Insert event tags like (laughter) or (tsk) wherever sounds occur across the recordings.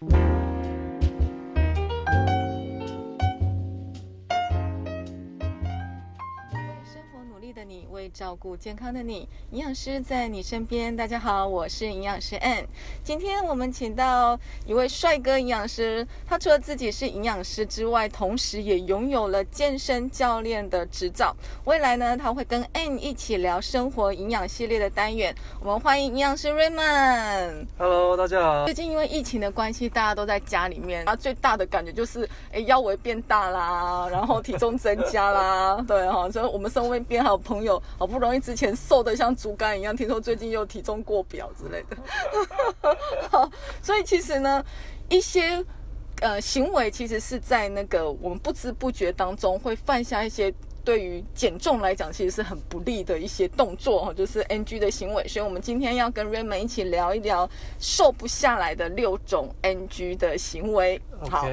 生照顾健康的你，营养师在你身边。大家好，我是营养师 Ann。今天我们请到一位帅哥营养师，他除了自己是营养师之外，同时也拥有了健身教练的执照。未来呢，他会跟 Ann 一起聊生活营养系列的单元。我们欢迎营养师 Raymond。Hello，大家好最。近因为疫情的关系，大家都在家里面，然后最大的感觉就是，哎，腰围变大啦，然后体重增加啦，(laughs) 对哈，所以我们身边还有朋友，好不容易之前瘦的像竹竿一样，听说最近又体重过表之类的，(laughs) 好，所以其实呢，一些。呃，行为其实是在那个我们不知不觉当中会犯下一些对于减重来讲其实是很不利的一些动作，哦就是 NG 的行为。所以，我们今天要跟 Raymond 一起聊一聊瘦不下来的六种 NG 的行为。好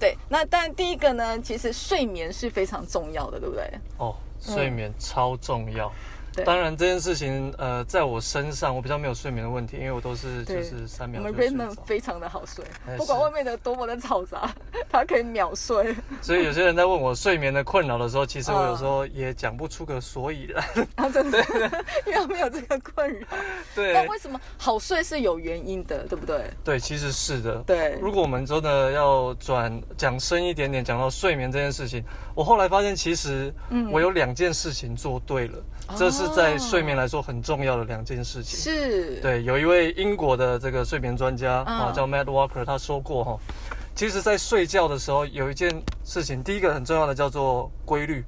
对，那但第一个呢，其实睡眠是非常重要的，对不对？哦，睡眠超重要。对当然这件事情，呃，在我身上我比较没有睡眠的问题，因为我都是就是三秒我们就睡 Raymond。非常的好睡哎，不管外面的多么的嘈杂，(laughs) 他可以秒睡。所以有些人在问我睡眠的困扰的时候，其实我嗯有时候也讲不出个所以然。(laughs) 啊，真的，因为他没有这个困扰。对但为什么好睡是有原因的，对不对？对，其实是的。对如果我们真的要转讲深一点点，讲到睡眠这件事情，我后来发现，其实嗯我有两件事情做对了，这是在睡眠来说很重要的两件事情。是，对，有一位英国的这个睡眠专家嗯啊、叫 Matt Walker，他说过哈，其实，在睡觉的时候有一件事情，第一个很重要的叫做规律。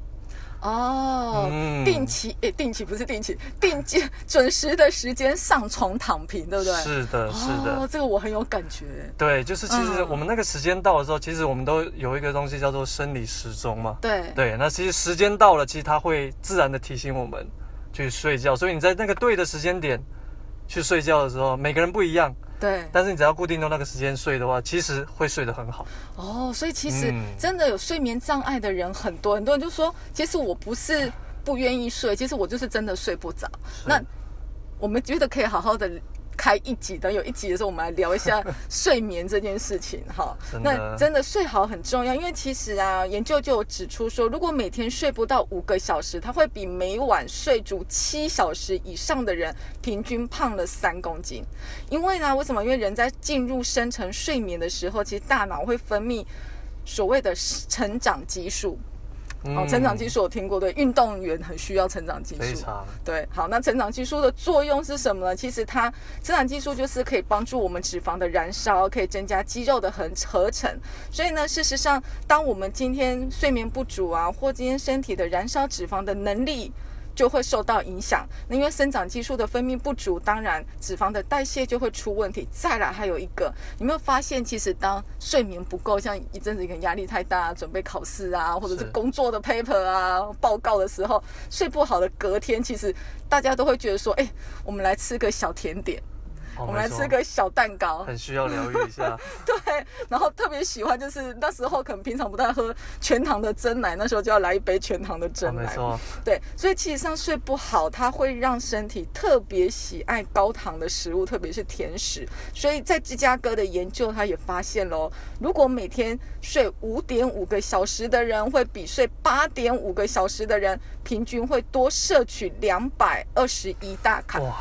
哦，嗯定期诶，定期不是定期，定期准时的时间上床躺平，对不对？是的，是的。哦，这个我很有感觉。对，就是其实嗯我们那个时间到的时候，其实我们都有一个东西叫做生理时钟嘛。对，对，那其实时间到了，其实它会自然的提醒我们去睡觉。所以你在那个对的时间点去睡觉的时候，每个人不一样，对，但是你只要固定到那个时间睡的话，其实会睡得很好。哦，所以其实嗯真的有睡眠障碍的人很多，很多人就说，其实我不是不愿意睡，其实我就是真的睡不着。那我们觉得可以好好的。开一集，等有一集的时候，我们来聊一下 (laughs) 睡眠这件事情哈。那真的睡好很重要，因为其实啊，研究就有指出说，如果每天睡不到五个小时，它会比每晚睡足七小时以上的人平均胖了三公斤。因为呢，为什么？因为人在进入深层睡眠的时候，其实大脑会分泌所谓的成长激素。哦，成长激素我听过，对，运动员很需要成长激素。非常对，好，那成长激素的作用是什么呢？其实它成长激素就是可以帮助我们脂肪的燃烧，可以增加肌肉的合合成。所以呢，事实上，当我们今天睡眠不足啊，或今天身体的燃烧脂肪的能力。就会受到影响。那因为生长激素的分泌不足，当然脂肪的代谢就会出问题。再来还有一个，你有没有发现，其实当睡眠不够，像一阵子可能压力太大，准备考试啊，或者是是工作的 paper 啊、报告的时候，睡不好的隔天，其实大家都会觉得说，哎、我们来吃个小甜点，哦我们来吃个小蛋糕，很需要疗愈一下。(laughs) 对，然后特别喜欢就是那时候可能平常不太喝全糖的真奶，那时候就要来一杯全糖的哦真奶。没错，对，所以其实上睡不好，它会让身体特别喜爱高糖的食物，特别是甜食。所以在芝加哥的研究，他也发现喽，如果每天睡五点五个小时的人，会比睡八点五个小时的人平均会多摄取两百二十一大卡。哇，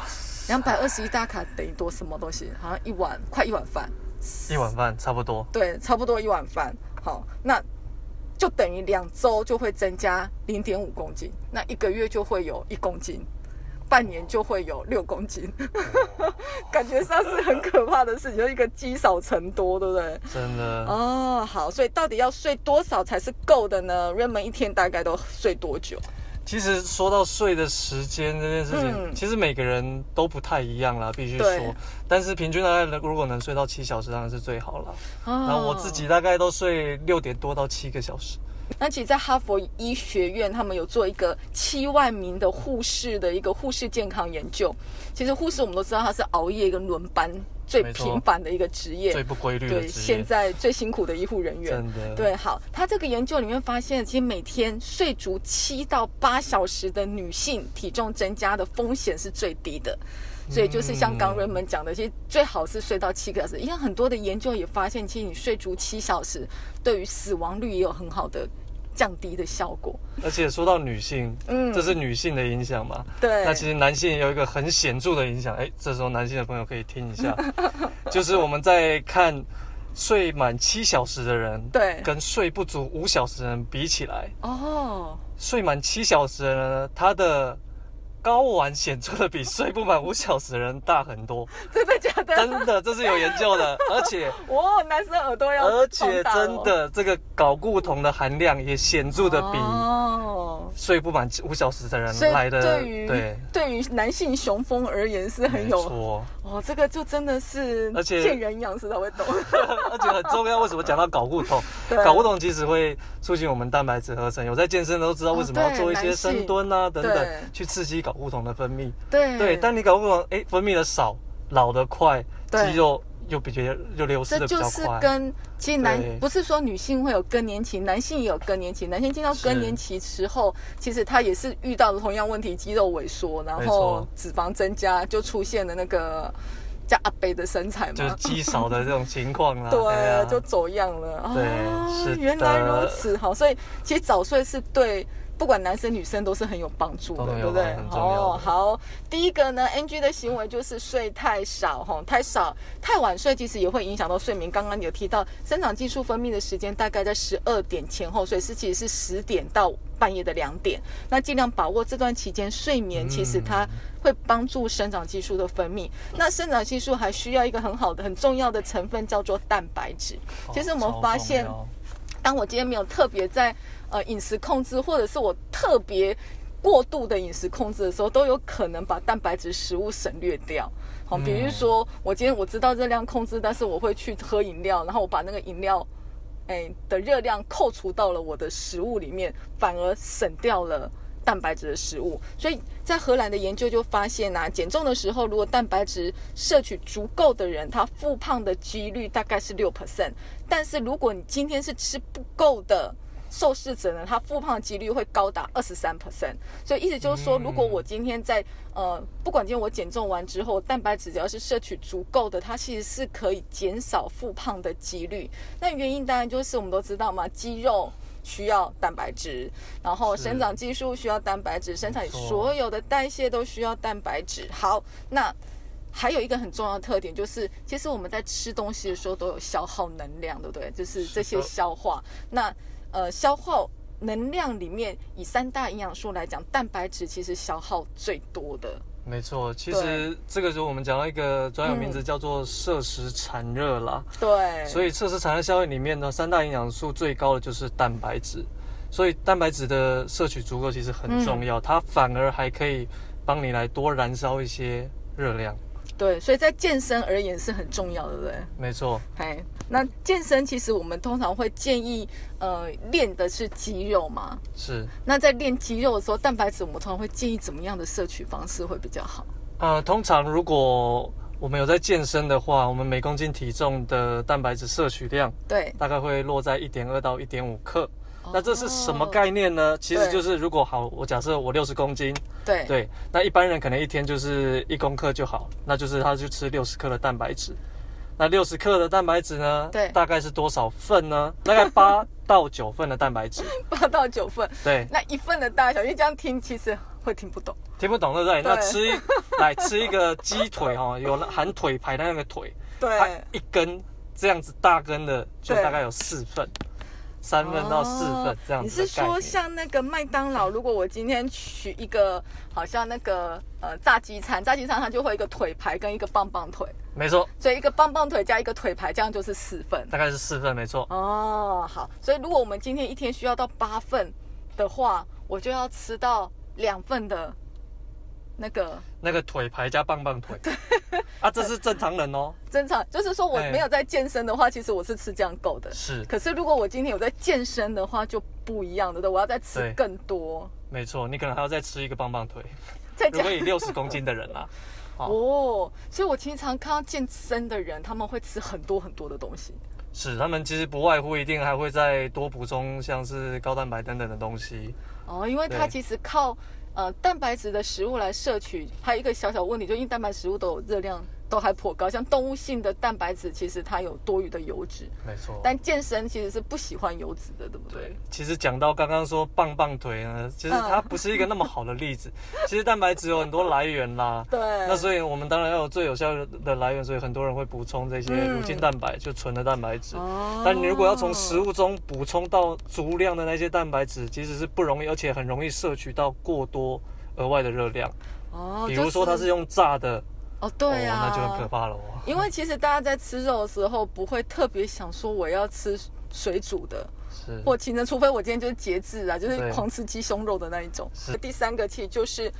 两百二十一大卡等于多什么东西？好像一碗快一碗饭。一碗饭差不多。对，差不多一碗饭。好，那就等于两周就会增加零点五公斤，那一个月就会有一公斤，半年就会有六公斤，(laughs) 感觉上是很可怕的事情，就一个积少成多，对不对？真的，哦，好，所以到底要睡多少才是够的呢？Raymond 一天大概都睡多久？其实说到睡的时间这件事情，嗯其实每个人都不太一样啦，必须对说。但是平均大概如果能睡到七小时，当然是最好了。哦然后我自己大概都睡六点多到七个小时。那其实，在哈佛医学院，他们有做一个七万名的护士的一个护士健康研究。其实护士我们都知道，他是熬夜跟轮班最没错频繁的一个职业，最不规律的对，现，在最辛苦的医护人员。真的。对，好，他这个研究里面发现，其实每天睡足七到八小时的女性，体重增加的风险是最低的。所以就是像刚瑞们讲的，其实最好是睡到七个小时，因为很多的研究也发现，其实你睡足七小时，对于死亡率也有很好的降低的效果。而且说到女性，嗯。这是女性的影响嘛？对。那其实男性也有一个很显著的影响，哎，这时候男性的朋友可以听一下，(laughs) 就是我们在看睡满七小时的人，对。跟睡不足五小时的人比起来，哦，睡满七小时的人呢，他的睾丸显著的比睡不满五小时的人大很多，(laughs) 真的假的？真的，这是有研究的，(laughs) 而且哦，男生耳朵要而且真的这个睾固酮的含量也显著的比哦，睡不满五小时的人来的对于对。对于男性雄风而言是很有错，哦，这个就真的是而且见人养识才会懂。(laughs) 而且很重要。为什么讲到睾固酮？对睾固酮其实会促进我们蛋白质合成。有在健身的都知道为什么要做一些深蹲啊等等，去刺激睾固酮的分泌。对对，当你睾固酮哎分泌的少，老得快，肌肉又比较又流失的比较就是快。跟其实男不是说女性会有更年期，男性也有更年期。男性进到更年期时候，其实他也是遇到了同样问题，肌肉萎缩，然后脂肪增加，就出现了那个叫阿北的身材嘛就是嘛。肌少的这种情况 (laughs) 啊。哎呀对，就走样了。对哦是原来如此。好，所以其实早睡是对。不管男生女生都是很有帮助的，对不对哦，好，第一个呢，NG 的行为就是睡太少，哈，太少、太晚睡，其实也会影响到睡眠。刚刚有提到，生长激素分泌的时间大概在十二点前后，所以是其实是十点到半夜的两点。那尽量把握这段期间睡眠，其实它会帮助生长激素的分泌。那生长激素还需要一个很好的、很重要的成分，叫做蛋白质。其实我们发现当我今天没有特别在呃饮食控制，或者是我特别过度的饮食控制的时候，都有可能把蛋白质食物省略掉。好，比如说我今天我知道热量控制，但是我会去喝饮料，然后我把那个饮料。哎的热量扣除到了我的食物里面，反而省掉了蛋白质的食物。所以在荷兰的研究就发现啊，减重的时候，如果蛋白质摄取足够的人，他复胖的几率大概是六 percent。但是如果你今天是吃不够的，受试者呢，他复胖的几率会高达二十三 percent，所以意思就是说，嗯如果我今天在呃，不管今天我减重完之后，蛋白质只要是摄取足够的，它其实是可以减少复胖的几率。那原因当然就是我们都知道嘛，肌肉。需要蛋白质，然后生长激素需要蛋白质，生产所有的代谢都需要蛋白质。好，那还有一个很重要的特点就是，其实我们在吃东西的时候都有消耗能量，对不对？就是这些消化。那呃，消耗能量里面，以三大营养素来讲，蛋白质其实消耗最多的。没错，其实这个时候我们讲到一个专有名字嗯叫做摄食产热啦。对，所以摄食产热效应里面呢，三大营养素最高的就是蛋白质，所以蛋白质的摄取足够其实很重嗯要，它反而还可以帮你来多燃烧一些热量。对，所以在健身而言是很重要的，对不对？没错，哎，那健身其实我们通常会建议，呃，练的是肌肉嘛。是。那在练肌肉的时候，蛋白质我们通常会建议怎么样的摄取方式会比较好？呃，通常如果我们有在健身的话，我们每公斤体重的蛋白质摄取量对，大概会落在一点二到一点五克。那这是什么哦概念呢？其实就是如果好，我假设我六十公斤，对对，那一般人可能一天就是一公克就好，那就是他就吃六十克的蛋白质。那六十克的蛋白质呢？对大概是多少份呢？大概八到九份的蛋白质。(laughs) 八到九份，对，那一份的大小，因为这样听其实会听不懂。听不懂对不对？对那吃一来吃一个鸡腿哈、哦，有含腿排的那个腿，它对，一根这样子大根的就大概有四份，三份到四份这样哦你是。说像那个麦当劳，如果我今天取一个，好像那个呃炸鸡餐，炸鸡餐它就会一个腿排跟一个棒棒腿，没错，所以一个棒棒腿加一个腿排，这样就是四份。大概是四份，没错。哦，好，所以如果我们今天一天需要到八份的话，我就要吃到两份的那个。那个腿排加棒棒腿，啊，这是正常人哦。正常，就是说我哎没有在健身的话，其实我是吃这样够的。是，可是如果我今天有在健身的话，就不一样的，对，我要再吃更多，没错，你可能还要再吃一个棒棒腿。再加。如果以六十公斤的人啦、好 (laughs) 哦，所以我经常看到健身的人，他们会吃很多很多的东西。是他们其实不外乎一定还会再多补充像是高蛋白等等的东西。哦，因为他其实靠呃蛋白质的食物来摄取，还有一个小小问题，就因为蛋白食物都有热量。都还颇高，像动物性的蛋白质，其实它有多余的油脂。没错。但健身其实是不喜欢油脂的，对不对？对。其实讲到刚刚说棒棒腿呢，其实它不是一个那么好的例子。(laughs) 其实蛋白质有很多来源啦。对。那所以我们当然要有最有效的来源，所以很多人会补充这些乳清蛋白，就纯的蛋白质。哦。但你如果要从食物中补充到足量的那些蛋白质，其实是不容易，而且很容易摄取到过多额外的热量。哦。比如说它是用炸的。哦，对呀，那就很可怕了哦。因为其实大家在吃肉的时候，不会特别想说我要吃水煮的，是或清蒸，除非我今天就是节制啊，就是狂吃鸡胸肉的那一种。是第三个，其实就是。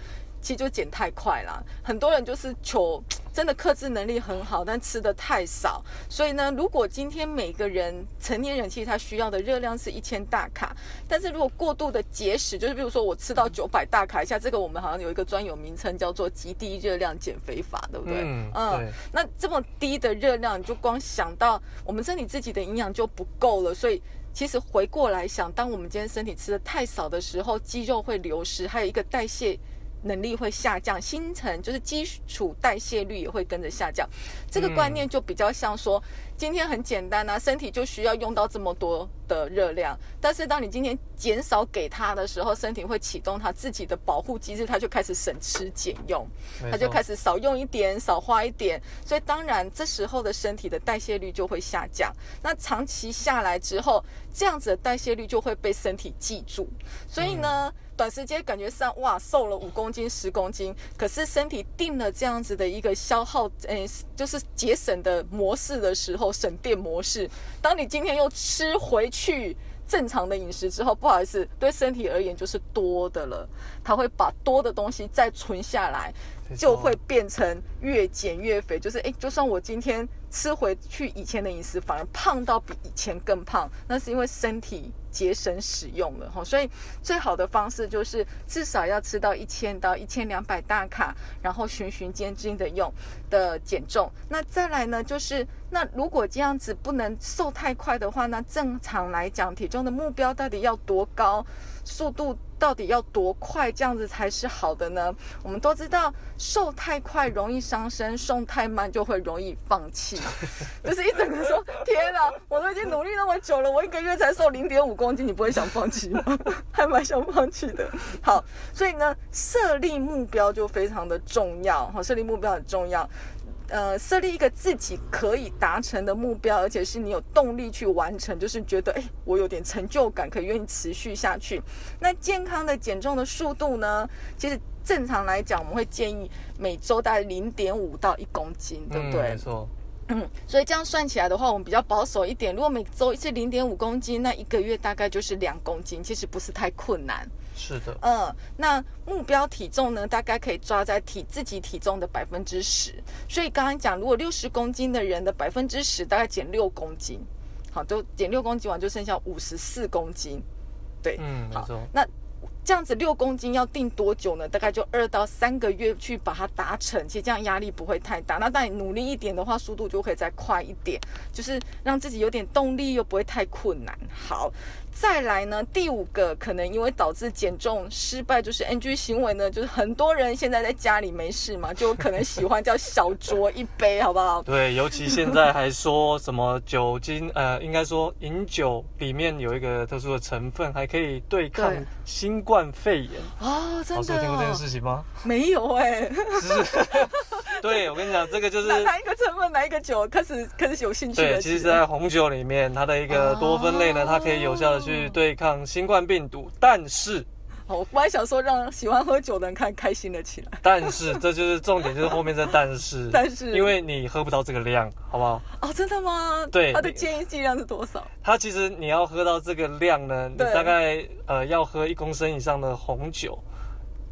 其实就减太快啦，很多人就是求 (tsk) 真的克制能力很好，但吃的太少。所以呢，如果今天每个人成年人其实他需要的热量是一千大卡，但是如果过度的节食，就是比如说我吃到九百大卡以下，这个我们好像有一个专有名称叫做极低热量减肥法，对不对？嗯，嗯。那这么低的热量，你就光想到我们身体自己的营养就不够了，所以其实回过来想，当我们今天身体吃的太少的时候，肌肉会流失，还有一个代谢。能力会下降，新陈就是基础代谢率也会跟着下降。这个观念就比较像说，今天很简单啊，身体就需要用到这么多的热量，但是当你今天减少给它的时候，身体会启动它自己的保护机制，它就开始省吃俭用，它就开始少用一点，少花一点。所以当然这时候的身体的代谢率就会下降。那长期下来之后，这样子的代谢率就会被身体记住。所以呢。短时间感觉上哇瘦了五公斤十公斤，可是身体定了这样子的一个消耗，诶，就是节省的模式的时候，省电模式。当你今天又吃回去正常的饮食之后，不好意思，对身体而言就是多的了，它会把多的东西再存下来，就会变成越减越肥。就是诶，就算我今天吃回去以前的饮食，反而胖到比以前更胖，那是因为身体。节省使用了哈，所以最好的方式就是至少要吃到一千到一千两百大卡，然后循序渐进的用的减重。那再来呢，就是那如果这样子不能瘦太快的话，那正常来讲，体重的目标到底要多高？速度？到底要多快这样子才是好的呢？我们都知道瘦太快容易伤身，瘦太慢就会容易放弃。(laughs) 就是一整个说：“天哪，我都已经努力那么久了，我一个月才瘦零点五公斤，你不会想放弃吗？”还蛮想放弃的。(laughs) 好，所以呢，设立目标就非常的重要。好，设立目标很重要。呃，设立一个自己可以达成的目标，而且是你有动力去完成，就是觉得哎，我有点成就感，可以愿意持续下去。那健康的减重的速度呢？其实正常来讲，我们会建议每周大概零点五到一公斤，对不对？没错。嗯，(clears throat) 所以这样算起来的话，我们比较保守一点。如果每周一次零点五公斤，那一个月大概就是两公斤，其实不是太困难。是的，嗯，那目标体重呢，大概可以抓在体自己体重的百分之十。所以刚刚讲，如果六十公斤的人的百分之十，大概减六公斤，好，都减六公斤完就剩下五十四公斤。对，嗯，好，那。这样子六公斤要定多久呢？大概就二到三个月去把它达成，其实这样压力不会太大。那当你努力一点的话，速度就可以再快一点，就是让自己有点动力，又不会太困难。好。再来呢，第五个可能因为导致减重失败，就是 NG 行为呢，就是很多人现在在家里没事嘛，就可能喜欢叫小酌一杯，好不好？(laughs) 对，尤其现在还说什么酒精，呃，应该说饮酒里面有一个特殊的成分，还可以对抗新冠肺炎哦，真的？老师有听过这件事情吗？没有哎。(laughs) 对，我跟你讲，这个就是哪一个成分，哪一个酒开始开始有兴趣对，其实，在红酒里面，它的一个多酚类呢，它可以有效的去对抗新冠病毒。但是，我本来想说让喜欢喝酒的人看开心了起来。但是，这就是重点，就是后面这但是。(laughs) 但是，因为你喝不到这个量，好不好？哦，真的吗？对。它的建议剂量是多少？它其实你要喝到这个量呢，你大概呃要喝一公升以上的红酒。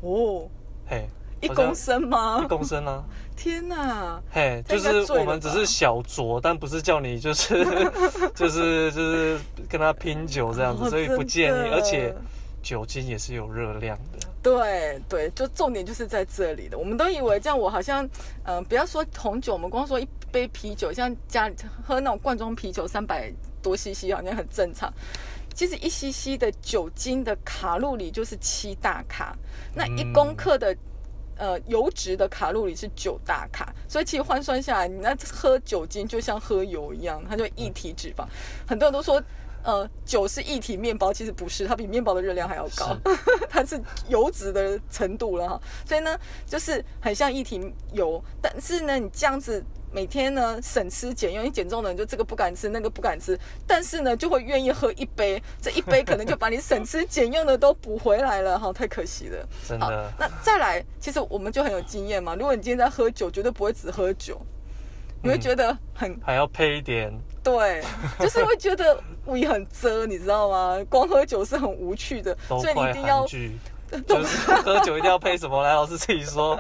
哦。嘿。一公升吗？一公升啊！天哪！嘿，就是我们只是小酌，但不是叫你就是 (laughs) 就是就是跟他拼酒这样子，所以不建议。而且酒精也是有热量的。对对，就重点就是在这里的。我们都以为这样，我好像嗯，不要说红酒，我们光说一杯啤酒，像家里喝那种罐装啤酒，三百多 CC 好像很正常。其实一 cc 的酒精的卡路里就是七大卡，那一公克的。呃，油脂的卡路里是九大卡，所以其实换算下来，你那喝酒精就像喝油一样，它就一体脂肪。很多人都说，呃，酒是一体面包，其实不是，它比面包的热量还要高，(laughs) 它是油脂的程度了哈。所以呢，就是很像一体油，但是呢，你这样子。每天呢省吃俭用，你减重的人就这个不敢吃，那个不敢吃，但是呢就会愿意喝一杯，这一杯可能就把你省吃俭用的都补回来了，哈，太可惜了。(laughs) 真的。那再来，其实我们就很有经验嘛。如果你今天在喝酒，绝对不会只喝酒，你会觉得很还要配一点。对，(laughs) 就是会觉得胃很遮，你知道吗？光喝酒是很无趣的，所以你一定要。(laughs) 就是喝酒一定要配什么？来，老师自己说。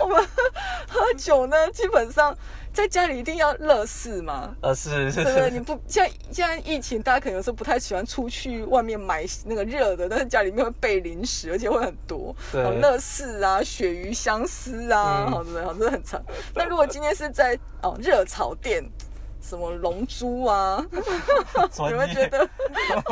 我们喝酒呢，基本上在家里一定要乐事嘛。呃，是是。对对，你不像现在疫情，大家可能有时候不太喜欢出去外面买那个热的，但是家里面会备零食，而且会很多。对。乐事啊，鳕鱼香丝啊，好对，好真的很长。那如果今天是在哦热炒店。什么龙珠啊？(laughs) 你们觉得？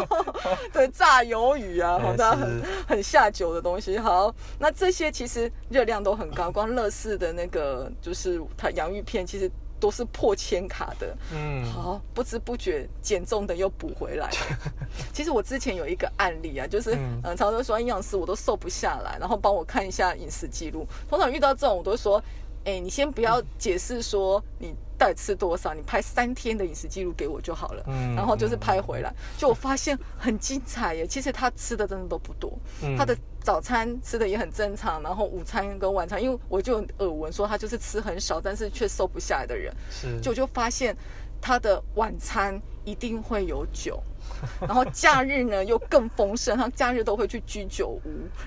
(laughs) 对，炸鱿鱼啊，好，大家很很下酒的东西。好，那这些其实热量都很高，光乐事的那个就是它洋芋片，其实都是破千卡的。嗯，好，不知不觉减重的又补回来。(laughs) 其实我之前有一个案例啊，就是嗯，常常说营养师我都瘦不下来，然后帮我看一下饮食记录。通常遇到这种，我都说。哎，你先不要解释说你到底吃多少，你拍三天的饮食记录给我就好了。嗯，然后就是拍回来，就我发现很精彩耶。其实他吃的真的都不多，他的早餐吃的也很正常，然后午餐跟晚餐，因为我就耳闻说他就是吃很少，但是却瘦不下来的人，是，就就发现他的晚餐一定会有酒。然后假日呢又更丰盛，他假日都会去居酒屋，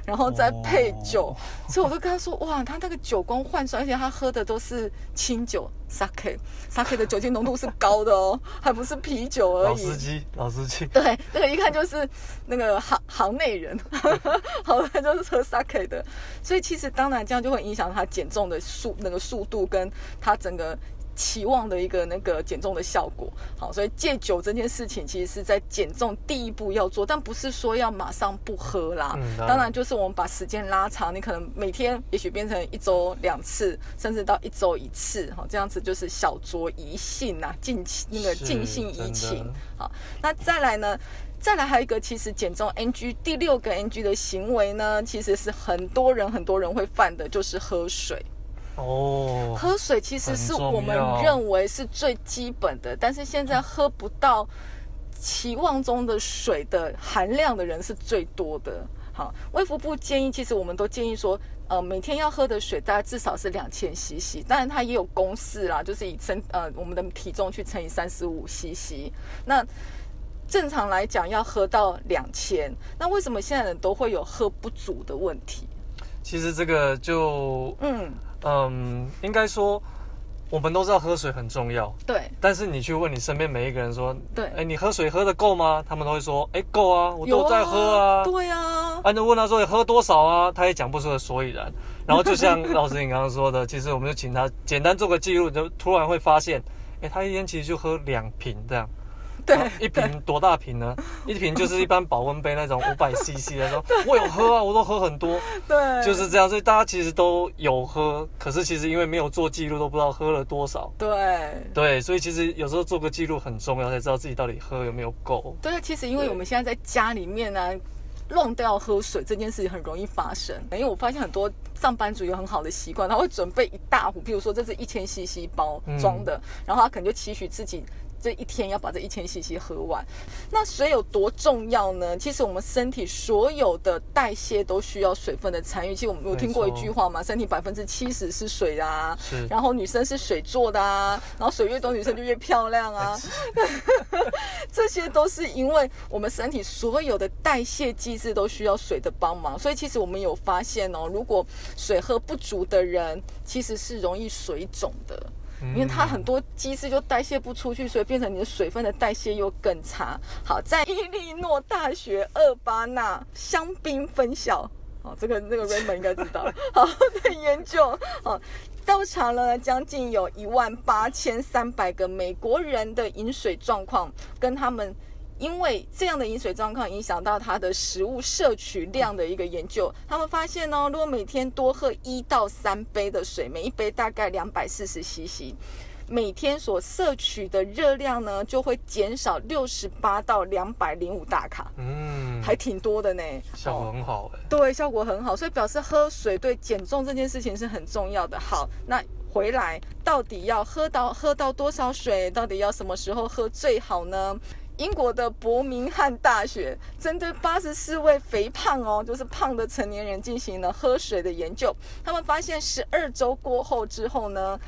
然后再配酒，所以我就跟他说，哇，他那个酒光换算，而且他喝的都是清酒，sake，sake 的酒精浓度是高的哦，还不是啤酒而已。老司机，老司机。对，那个一看就是那个行行内人，好，他就是喝 sake 的，所以其实当然这样就会影响他减重的速那个速度，跟他整个。期望的一个那个减重的效果，好，所以戒酒这件事情其实是在减重第一步要做，但不是说要马上不喝啦。嗯当然，就是我们把时间拉长，你可能每天也许变成一周两次，甚至到一周一次，哈，这样子就是小酌怡性呐，尽那个尽兴怡情。好，那再来呢？再来还有一个，其实减重 NG 第六个 NG 的行为呢，其实是很多人很多人会犯的，就是喝水。哦，喝水其实是我们认为是最基本的，但是现在喝不到期望中的水的含量的人是最多的。好，卫福部建议，其实我们都建议说，呃，每天要喝的水大概至少是两千 CC，当然它也有公式啦，就是以身呃我们的体重去乘以三十五 CC。那正常来讲要喝到两千，那为什么现在人都会有喝不足的问题？其实这个就嗯。嗯，应该说，我们都知道喝水很重要。对。但是你去问你身边每一个人说，对，哎，你喝水喝的够吗？他们都会说，哎，够啊，我都在喝啊。对啊。啊，你问他说你喝多少啊，他也讲不出个所以然。然后就像老师你刚刚说的，(laughs) 其实我们就请他简单做个记录，就突然会发现，哎，他一天其实就喝两瓶这样。(laughs) 对，一瓶多大瓶呢？(laughs) 一瓶就是一般保温杯那种 (laughs) 五百 CC 的。说我有喝啊，我都喝很多。对，就是这样。所以大家其实都有喝，可是其实因为没有做记录，都不知道喝了多少。对，对，所以其实有时候做个记录很重要，才知道自己到底喝有没有够。对，其实因为我们现在在家里面呢，乱掉喝水这件事情很容易发生。因为我发现很多上班族有很好的习惯，他会准备一大壶，比如说这是一千 CC 包装的，然后他可能就期许自己。这一天要把这一千 CC 喝完，那水有多重要呢？其实我们身体所有的代谢都需要水分的参与。其实我们有听过一句话嘛，身体百分之七十是水啊，然后女生是水做的啊，然后水越多，女生就越漂亮啊。(laughs) 这些都是因为我们身体所有的代谢机制都需要水的帮忙。所以其实我们有发现哦，如果水喝不足的人，其实是容易水肿的。因为它很多机制就代谢不出去，所以变成你的水分的代谢又更差。好，在伊利诺大学厄巴纳香槟分校，哦，这个那个 Raymond 应该知道。(laughs) 好，的研究，哦，调查了将近有一万八千三百个美国人的饮水状况，跟他们因为这样的饮水状况影响到他的食物摄取量的一个研究，他们发现呢，如果每天多喝一到三杯的水，每一杯大概两百四十 CC。每天所摄取的热量呢，就会减少六十八到两百零五大卡，嗯，还挺多的呢，效果很好哎，对，效果很好，所以表示喝水对减重这件事情是很重要的。好，那回来到底要喝到喝到多少水？到底要什么时候喝最好呢？英国的伯明翰大学针对八十四位肥胖哦，就是胖的成年人进行了喝水的研究，他们发现十二周过后之后呢。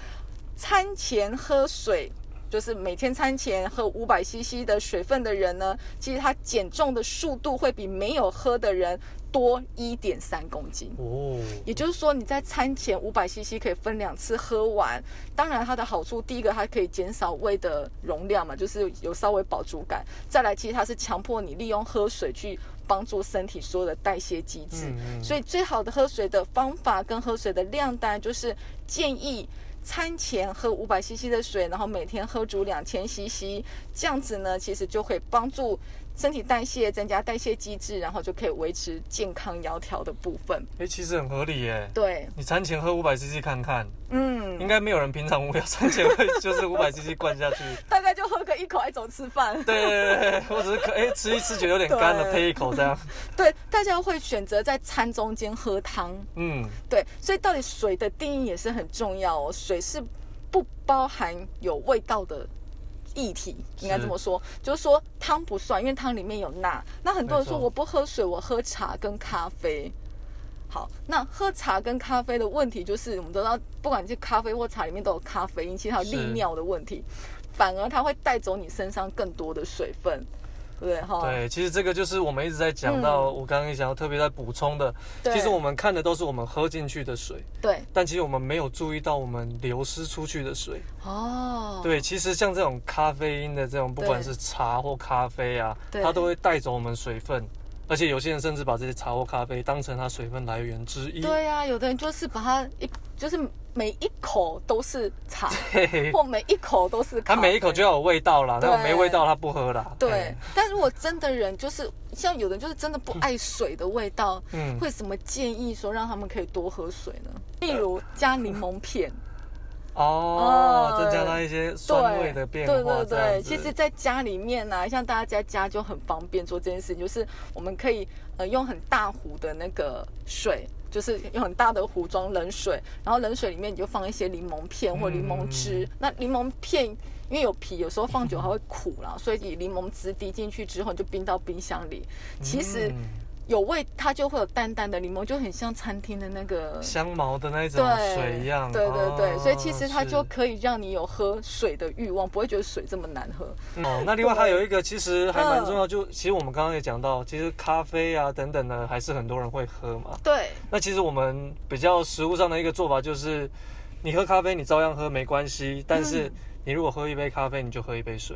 餐前喝水，就是每天餐前喝五百 CC 的水分的人呢，其实他减重的速度会比没有喝的人多一点三公斤哦。也就是说，你在餐前五百 CC 可以分两次喝完。当然，它的好处，第一个它可以减少胃的容量嘛，就是有稍微饱足感。再来，其实它是强迫你利用喝水去帮助身体所有的代谢机制。所以，最好的喝水的方法跟喝水的量单，就是建议。餐前喝五百 CC 的水，然后每天喝足两千 CC，这样子呢，其实就可以帮助。身体代谢增加代谢机制，然后就可以维持健康窈窕的部分。哎，其实很合理耶。对，你餐前喝五百 CC 看看，嗯，应该没有人平常无聊餐前会 (laughs) 就是五百 CC 灌下去。大概就喝个一口，还走吃饭。对对对，或者是可哎吃一吃觉得有点干了，配一口这样。(laughs) 对，大家会选择在餐中间喝汤。嗯，对，所以到底水的定义也是很重要哦。水是不包含有味道的。液体应该这么说，就是说汤不算，因为汤里面有钠。那很多人说我不喝水，我喝茶跟咖啡。好，那喝茶跟咖啡的问题就是，我们都知道，不管是咖啡或茶里面都有咖啡因，其实它有利尿的问题，反而它会带走你身上更多的水分。对哈，对，其实这个就是我们一直在讲到，我刚刚也想要特别在补充的。其实我们看的都是我们喝进去的水，对。但其实我们没有注意到我们流失出去的水。哦。对，其实像这种咖啡因的这种，不管是茶或咖啡啊，它都会带走我们水分，而且有些人甚至把这些茶或咖啡当成它水分来源之一。对呀，有的人就是把它一就是。每一口都是茶，或每一口都是。它每一口就要有味道啦，如果没味道，他不喝啦。对，但如果真的人就是像有人就是真的不爱水的味道，嗯，会什么建议说让他们可以多喝水呢？例如加柠檬片。哦，增加它一些酸味的变化。对对对，其实，在家里面呢，像大家在家就很方便做这件事情，就是我们可以呃用很大壶的那个水。就是用很大的壶装冷水，然后冷水里面你就放一些柠檬片或柠檬汁。那柠檬片因为有皮，有时候放久还会苦啦，所以以柠檬汁滴进去之后，你就冰到冰箱里。其实。有味，它就会有淡淡的柠檬，就很像餐厅的那个香茅的那种水一样。对对对，所以其实它就可以让你有喝水的欲望，不会觉得水这么难喝。哦，那另外还有一个，其实还蛮重要，就其实我们刚刚也讲到，其实咖啡啊等等的，还是很多人会喝嘛。对。那其实我们比较食物上的一个做法就是，你喝咖啡你照样喝没关系，但是你如果喝一杯咖啡，你就喝一杯水。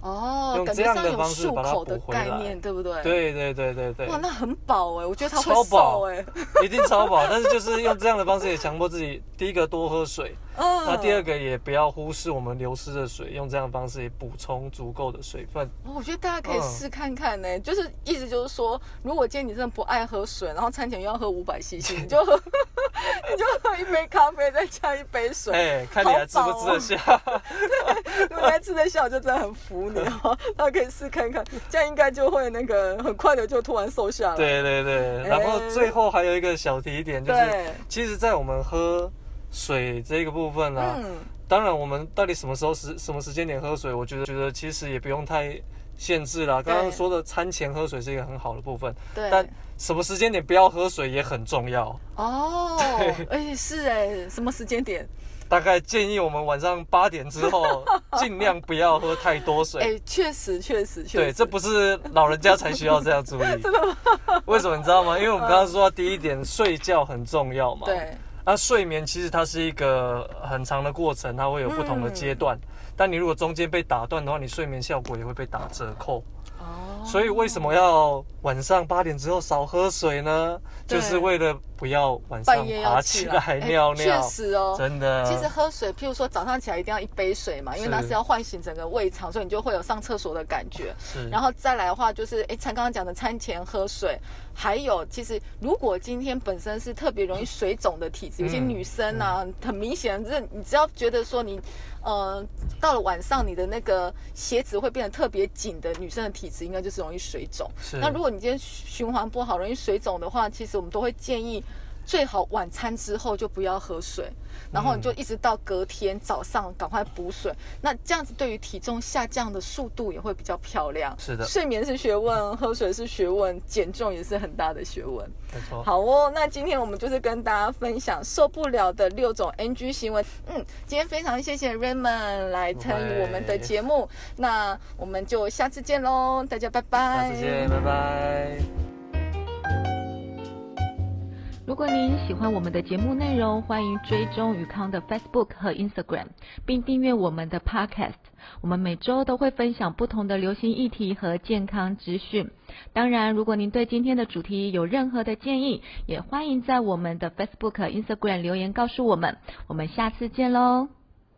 哦，用这样的方式把它补回来，对不对？对对对对对。哇，那很饱哎，我觉得它超饱哎，(laughs) 一定超饱。但是就是用这样的方式也强迫自己，第一个多喝水，嗯那第二个也不要忽视我们流失的水，用这样的方式也补充足够的水分。我觉得大家可以试看看呢，就是意思就是说，如果今天你真的不爱喝水，然后餐前又要喝五百 CC，(laughs) 你就喝 (laughs) 你就喝一杯咖啡，再加一杯水，哎，看你还吃不吃得下？对如果还吃得下，就真的很服。大家可以试看看，这样应该就会那个很快的就突然瘦下来。对对对，然后最后还有一个小提点，就是其实，在我们喝水这个部分呢，当然我们到底什么时候时什么时间点喝水，我觉得觉得其实也不用太限制啦。刚刚说的餐前喝水是一个很好的部分，对，但什么时间点不要喝水也很重要。哦，哎，是哎，什么时间点？大概建议我们晚上八点之后 (laughs) 尽量不要喝太多水。哎，确实确实确实。对，这不是老人家才需要这样注意。(laughs) 真的吗？(laughs) 为什么你知道吗？因为我们刚刚说第一点，睡觉很重要嘛。对。那睡眠其实它是一个很长的过程，它会有不同的阶段。但你如果中间被打断的话，你睡眠效果也会被打折扣。所以为什么要晚上八点之后少喝水呢？就是为了不要晚上爬起来尿尿。确实哦，真的。其实喝水，譬如说早上起来一定要一杯水嘛，因为那是要唤醒整个胃肠，所以你就会有上厕所的感觉。是。然后再来的话，就是哎，餐刚刚讲的餐前喝水，还有其实如果今天本身是特别容易水肿的体质，有些女生啊，很明显，这你只要觉得说你。呃，到了晚上，你的那个鞋子会变得特别紧的女生的体质，应该就是容易水肿。那如果你今天循环不好，容易水肿的话，其实我们都会建议。最好晚餐之后就不要喝水，然后你就一直到隔天早上赶快补水。那这样子对于体重下降的速度也会比较漂亮。是的，睡眠是学问，喝水是学问，减重也是很大的学问。没错。好哦，那今天我们就是跟大家分享受不了的六种 NG 行为。嗯，今天非常谢谢 Raymond 来参与我们的节目，那我们就下次见喽，大家拜拜。下次见，拜拜。如果您喜欢我们的节目内容，欢迎追踪宇康的 Facebook 和 Instagram，并订阅我们的 Podcast。我们每周都会分享不同的流行议题和健康资讯。当然，如果您对今天的主题有任何的建议，也欢迎在我们的 Facebook、Instagram 留言告诉我们。我们下次见喽！